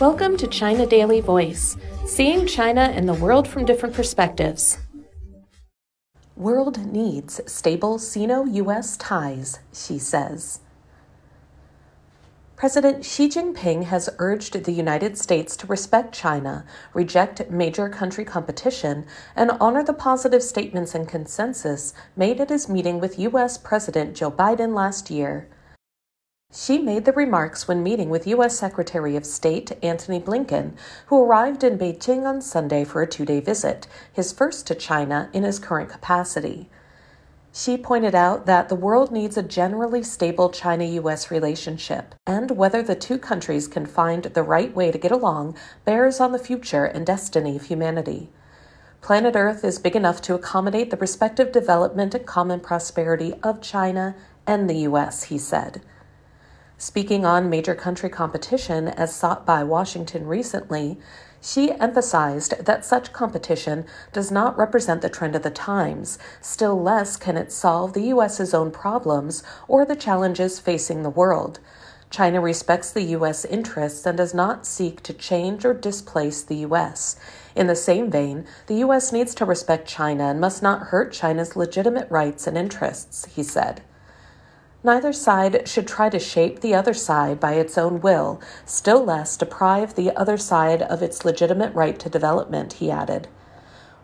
Welcome to China Daily Voice, seeing China and the world from different perspectives. World needs stable Sino US ties, Xi says. President Xi Jinping has urged the United States to respect China, reject major country competition, and honor the positive statements and consensus made at his meeting with U.S. President Joe Biden last year. Xi made the remarks when meeting with U.S. Secretary of State Antony Blinken, who arrived in Beijing on Sunday for a two day visit, his first to China in his current capacity. Xi pointed out that the world needs a generally stable China US relationship, and whether the two countries can find the right way to get along bears on the future and destiny of humanity. Planet Earth is big enough to accommodate the respective development and common prosperity of China and the US, he said. Speaking on major country competition as sought by Washington recently, Xi emphasized that such competition does not represent the trend of the times, still less can it solve the U.S.'s own problems or the challenges facing the world. China respects the U.S. interests and does not seek to change or displace the U.S. In the same vein, the U.S. needs to respect China and must not hurt China's legitimate rights and interests, he said. Neither side should try to shape the other side by its own will, still less deprive the other side of its legitimate right to development, he added.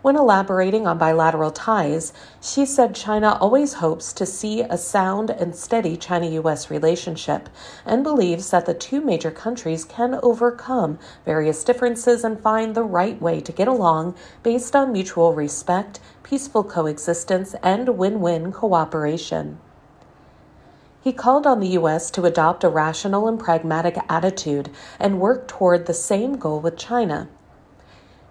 When elaborating on bilateral ties, Xi said China always hopes to see a sound and steady China US relationship and believes that the two major countries can overcome various differences and find the right way to get along based on mutual respect, peaceful coexistence, and win win cooperation. He called on the U.S. to adopt a rational and pragmatic attitude and work toward the same goal with China.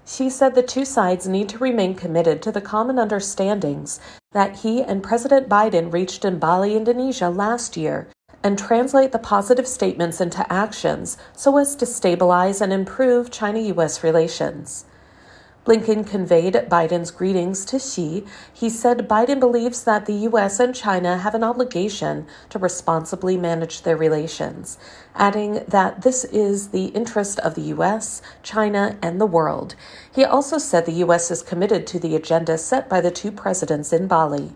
Xi said the two sides need to remain committed to the common understandings that he and President Biden reached in Bali, Indonesia last year and translate the positive statements into actions so as to stabilize and improve China US relations. Blinken conveyed Biden's greetings to Xi. He said Biden believes that the U.S. and China have an obligation to responsibly manage their relations, adding that this is the interest of the U.S., China, and the world. He also said the U.S. is committed to the agenda set by the two presidents in Bali.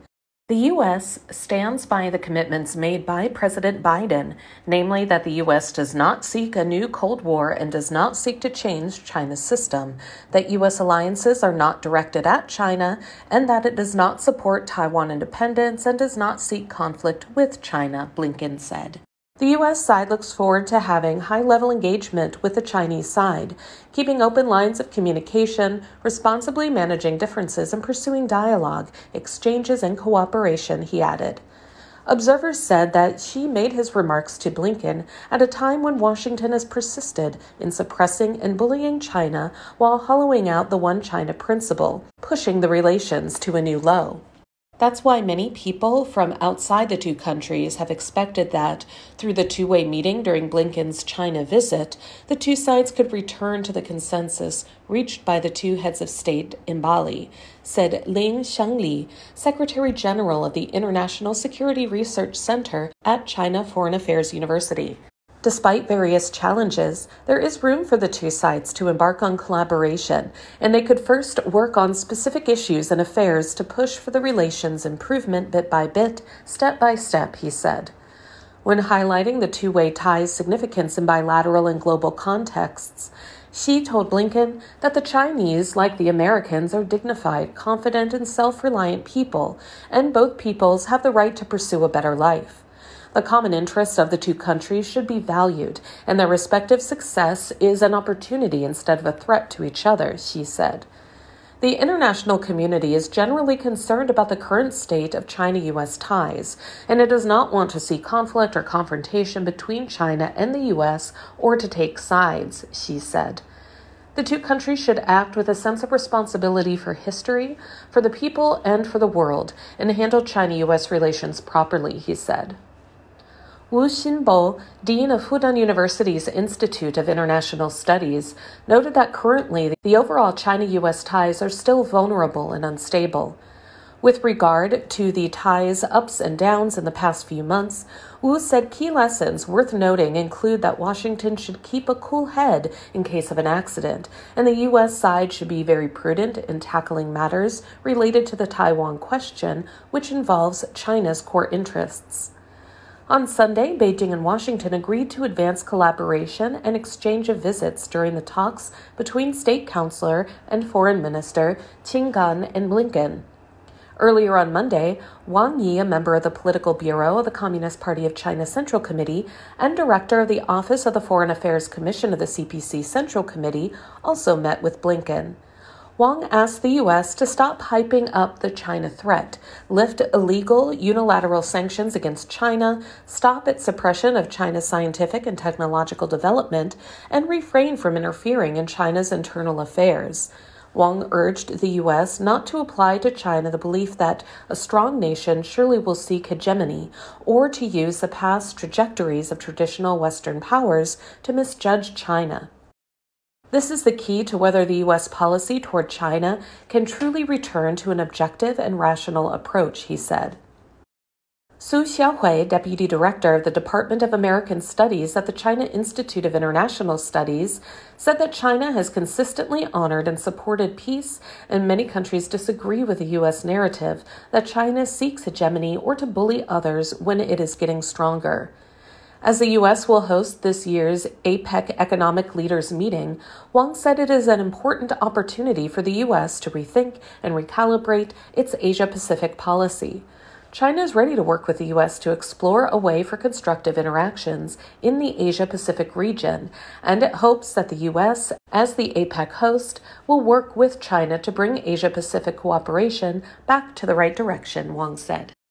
The U.S. stands by the commitments made by President Biden, namely that the U.S. does not seek a new Cold War and does not seek to change China's system, that U.S. alliances are not directed at China, and that it does not support Taiwan independence and does not seek conflict with China, Blinken said. The U.S. side looks forward to having high level engagement with the Chinese side, keeping open lines of communication, responsibly managing differences, and pursuing dialogue, exchanges, and cooperation, he added. Observers said that Xi made his remarks to Blinken at a time when Washington has persisted in suppressing and bullying China while hollowing out the One China principle, pushing the relations to a new low. That's why many people from outside the two countries have expected that, through the two way meeting during Blinken's China visit, the two sides could return to the consensus reached by the two heads of state in Bali, said Ling Xiangli, Secretary General of the International Security Research Center at China Foreign Affairs University. Despite various challenges, there is room for the two sides to embark on collaboration, and they could first work on specific issues and affairs to push for the relations improvement bit by bit, step by step, he said. When highlighting the two way tie's significance in bilateral and global contexts, Xi told Blinken that the Chinese, like the Americans, are dignified, confident, and self reliant people, and both peoples have the right to pursue a better life. The common interests of the two countries should be valued, and their respective success is an opportunity instead of a threat to each other, Xi said. The international community is generally concerned about the current state of China US ties, and it does not want to see conflict or confrontation between China and the US or to take sides, Xi said. The two countries should act with a sense of responsibility for history, for the people, and for the world, and handle China US relations properly, he said. Wu Xinbo, Dean of Fudan University's Institute of International Studies, noted that currently the overall China US ties are still vulnerable and unstable. With regard to the ties' ups and downs in the past few months, Wu said key lessons worth noting include that Washington should keep a cool head in case of an accident, and the U.S. side should be very prudent in tackling matters related to the Taiwan question, which involves China's core interests. On Sunday, Beijing and Washington agreed to advance collaboration and exchange of visits during the talks between State Councilor and Foreign Minister Qin Gang and Blinken. Earlier on Monday, Wang Yi, a member of the Political Bureau of the Communist Party of China Central Committee and director of the Office of the Foreign Affairs Commission of the CPC Central Committee, also met with Blinken. Wang asked the U.S. to stop hyping up the China threat, lift illegal unilateral sanctions against China, stop its suppression of China's scientific and technological development, and refrain from interfering in China's internal affairs. Wang urged the U.S. not to apply to China the belief that a strong nation surely will seek hegemony, or to use the past trajectories of traditional Western powers to misjudge China. This is the key to whether the U.S. policy toward China can truly return to an objective and rational approach, he said. Su Xiaohui, Deputy Director of the Department of American Studies at the China Institute of International Studies, said that China has consistently honored and supported peace, and many countries disagree with the U.S. narrative that China seeks hegemony or to bully others when it is getting stronger. As the U.S. will host this year's APEC Economic Leaders Meeting, Wang said it is an important opportunity for the U.S. to rethink and recalibrate its Asia Pacific policy. China is ready to work with the U.S. to explore a way for constructive interactions in the Asia Pacific region, and it hopes that the U.S., as the APEC host, will work with China to bring Asia Pacific cooperation back to the right direction, Wang said.